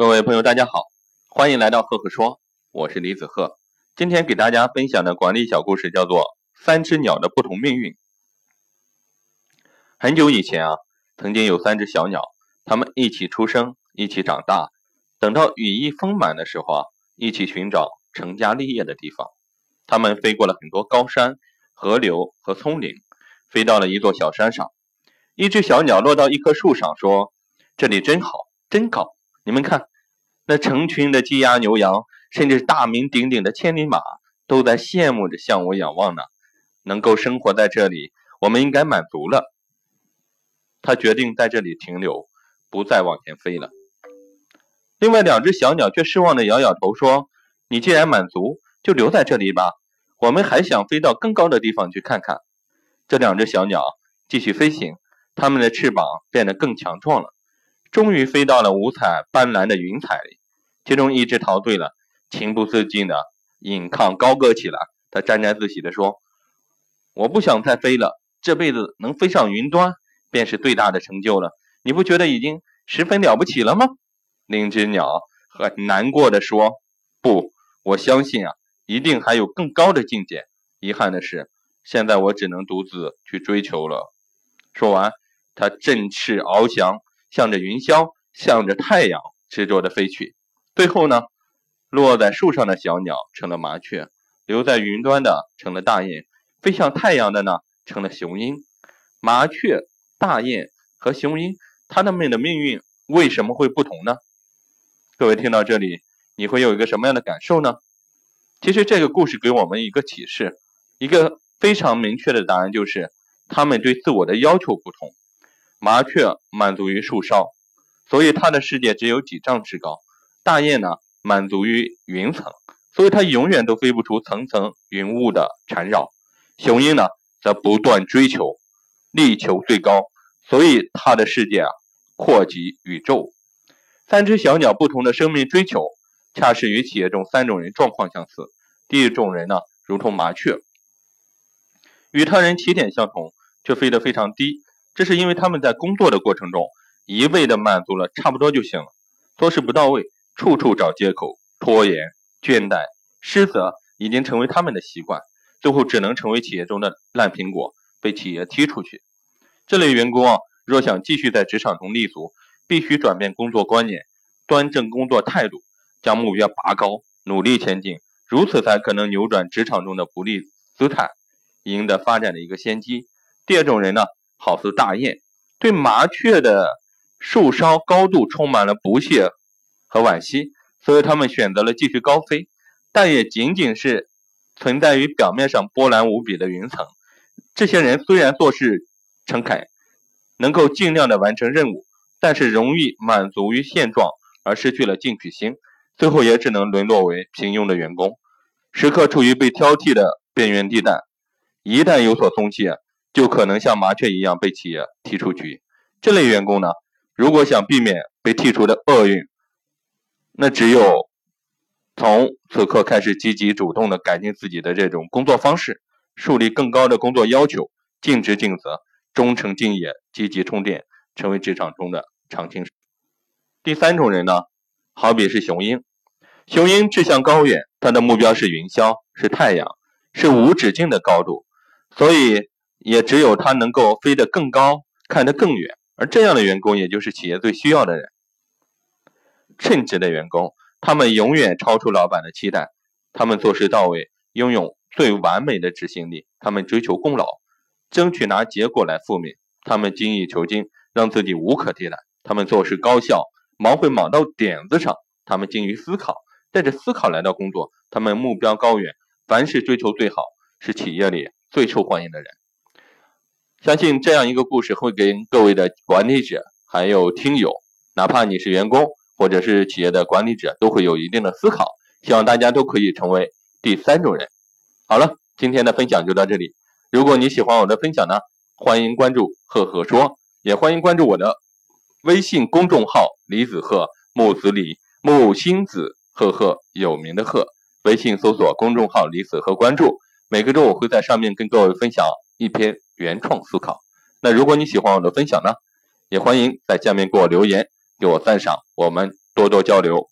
各位朋友，大家好，欢迎来到赫赫说，我是李子赫。今天给大家分享的管理小故事叫做《三只鸟的不同命运》。很久以前啊，曾经有三只小鸟，它们一起出生，一起长大，等到羽翼丰满的时候啊，一起寻找成家立业的地方。它们飞过了很多高山、河流和丛林，飞到了一座小山上。一只小鸟落到一棵树上，说：“这里真好，真高。你们看。”那成群的鸡鸭牛羊，甚至大名鼎鼎的千里马，都在羡慕着向我仰望呢。能够生活在这里，我们应该满足了。他决定在这里停留，不再往前飞了。另外两只小鸟却失望的摇摇头说：“你既然满足，就留在这里吧。我们还想飞到更高的地方去看看。”这两只小鸟继续飞行，它们的翅膀变得更强壮了，终于飞到了五彩斑斓的云彩里。其中一只陶醉了，情不自禁的引吭高歌起来。他沾沾自喜地说：“我不想再飞了，这辈子能飞上云端，便是最大的成就了。你不觉得已经十分了不起了吗？”另一只鸟很难过的说：“不，我相信啊，一定还有更高的境界。遗憾的是，现在我只能独自去追求了。”说完，他振翅翱翔，向着云霄，向着太阳，执着的飞去。最后呢，落在树上的小鸟成了麻雀，留在云端的成了大雁，飞向太阳的呢成了雄鹰。麻雀、大雁和雄鹰，它们的命运为什么会不同呢？各位听到这里，你会有一个什么样的感受呢？其实这个故事给我们一个启示，一个非常明确的答案就是，它们对自我的要求不同。麻雀满足于树梢，所以它的世界只有几丈之高。大雁呢，满足于云层，所以它永远都飞不出层层云雾的缠绕。雄鹰呢，则不断追求，力求最高，所以它的世界啊，扩及宇宙。三只小鸟不同的生命追求，恰是与企业中三种人状况相似。第一种人呢，如同麻雀，与他人起点相同，却飞得非常低，这是因为他们在工作的过程中，一味的满足了差不多就行了，做事不到位。处处找借口，拖延、倦怠、失责，已经成为他们的习惯，最后只能成为企业中的烂苹果，被企业踢出去。这类员工啊，若想继续在职场中立足，必须转变工作观念，端正工作态度，将目标拔高，努力前进，如此才可能扭转职场中的不利姿态，赢得发展的一个先机。第二种人呢，好似大雁，对麻雀的树梢高度充满了不屑。和惋惜，所以他们选择了继续高飞，但也仅仅是存在于表面上波澜无比的云层。这些人虽然做事诚恳，能够尽量的完成任务，但是容易满足于现状而失去了进取心，最后也只能沦落为平庸的员工，时刻处于被挑剔的边缘地带。一旦有所松懈，就可能像麻雀一样被企业踢出局。这类员工呢，如果想避免被剔除的厄运，那只有从此刻开始积极主动的改进自己的这种工作方式，树立更高的工作要求，尽职尽责，忠诚敬业，积极充电，成为职场中的常青树。第三种人呢，好比是雄鹰，雄鹰志向高远，它的目标是云霄，是太阳，是无止境的高度，所以也只有他能够飞得更高，看得更远，而这样的员工，也就是企业最需要的人。称职的员工，他们永远超出老板的期待，他们做事到位，拥有最完美的执行力，他们追求功劳，争取拿结果来复命，他们精益求精，让自己无可替代，他们做事高效，忙会忙到点子上，他们精于思考，带着思考来到工作，他们目标高远，凡事追求最好，是企业里最受欢迎的人。相信这样一个故事会给各位的管理者还有听友，哪怕你是员工。或者是企业的管理者都会有一定的思考，希望大家都可以成为第三种人。好了，今天的分享就到这里。如果你喜欢我的分享呢，欢迎关注赫赫说，也欢迎关注我的微信公众号李子赫木子李木星子赫赫有名的赫，微信搜索公众号李子赫关注。每个周我会在上面跟各位分享一篇原创思考。那如果你喜欢我的分享呢，也欢迎在下面给我留言。给我赞赏，我们。多多交流。